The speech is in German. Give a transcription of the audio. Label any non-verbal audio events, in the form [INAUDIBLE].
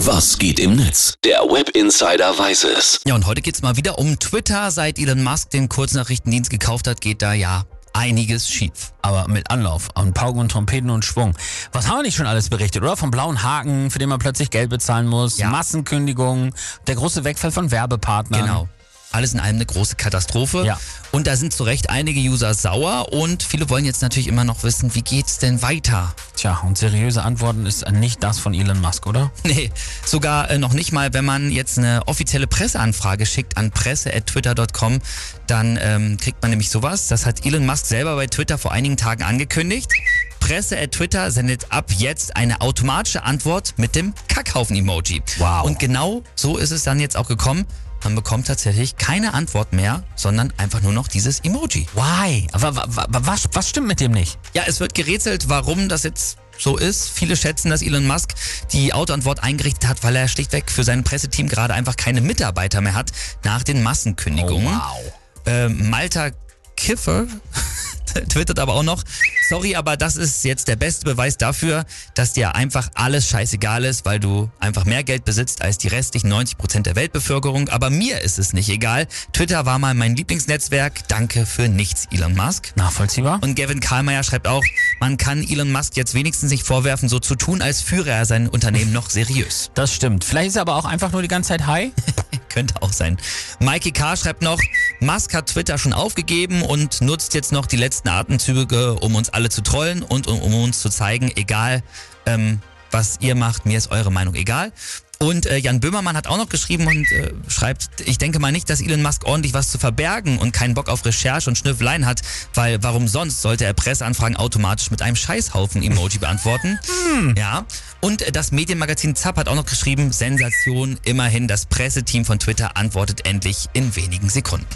Was geht im Netz? Der Web Insider weiß es. Ja, und heute geht's mal wieder um Twitter. Seit Elon Musk den Kurznachrichtendienst gekauft hat, geht da ja einiges schief. Aber mit Anlauf, an Pauken und Trompeten und Schwung. Was haben wir nicht schon alles berichtet, oder? Vom blauen Haken, für den man plötzlich Geld bezahlen muss, Ja. Massenkündigungen, der große Wegfall von Werbepartnern. Genau. Alles in allem eine große Katastrophe. Ja. Und da sind zu Recht einige User sauer und viele wollen jetzt natürlich immer noch wissen, wie geht's denn weiter? Tja, und seriöse Antworten ist nicht das von Elon Musk, oder? Nee, sogar äh, noch nicht mal, wenn man jetzt eine offizielle Presseanfrage schickt an presse.twitter.com, dann ähm, kriegt man nämlich sowas. Das hat Elon Musk selber bei Twitter vor einigen Tagen angekündigt. Presse.twitter sendet ab jetzt eine automatische Antwort mit dem Kackhaufen-Emoji. Wow. Und genau so ist es dann jetzt auch gekommen. Man bekommt tatsächlich keine Antwort mehr, sondern einfach nur noch dieses Emoji. Why? Aber wa- wa- wa- was, was stimmt mit dem nicht? Ja, es wird gerätselt, warum das jetzt so ist. Viele schätzen, dass Elon Musk die Autoantwort eingerichtet hat, weil er schlichtweg für sein Presseteam gerade einfach keine Mitarbeiter mehr hat nach den Massenkündigungen. wow. Äh, Malta Kiffer [LAUGHS] twittert aber auch noch, sorry, aber das ist jetzt der beste Beweis dafür, dass dir einfach alles scheißegal ist, weil du einfach mehr Geld besitzt als die restlichen 90% der Weltbevölkerung. Aber mir ist es nicht egal. Twitter war mal mein Lieblingsnetzwerk. Danke für nichts, Elon Musk. Nachvollziehbar? Und Gavin Karlmeier schreibt auch, man kann Elon Musk jetzt wenigstens nicht vorwerfen, so zu tun, als führe er sein Unternehmen noch seriös. Das stimmt. Vielleicht ist er aber auch einfach nur die ganze Zeit high. [LAUGHS] Könnte auch sein. Mikey K. schreibt noch, Musk hat Twitter schon aufgegeben und nutzt jetzt noch die letzten Atemzüge, um uns alle zu trollen und um, um uns zu zeigen, egal ähm, was ihr macht, mir ist eure Meinung egal. Und äh, Jan Böhmermann hat auch noch geschrieben und äh, schreibt, ich denke mal nicht, dass Elon Musk ordentlich was zu verbergen und keinen Bock auf Recherche und Schnüffeleien hat, weil warum sonst sollte er Presseanfragen automatisch mit einem Scheißhaufen-Emoji beantworten? Ja. Und äh, das Medienmagazin Zapp hat auch noch geschrieben, Sensation, immerhin das Presseteam von Twitter antwortet endlich in wenigen Sekunden.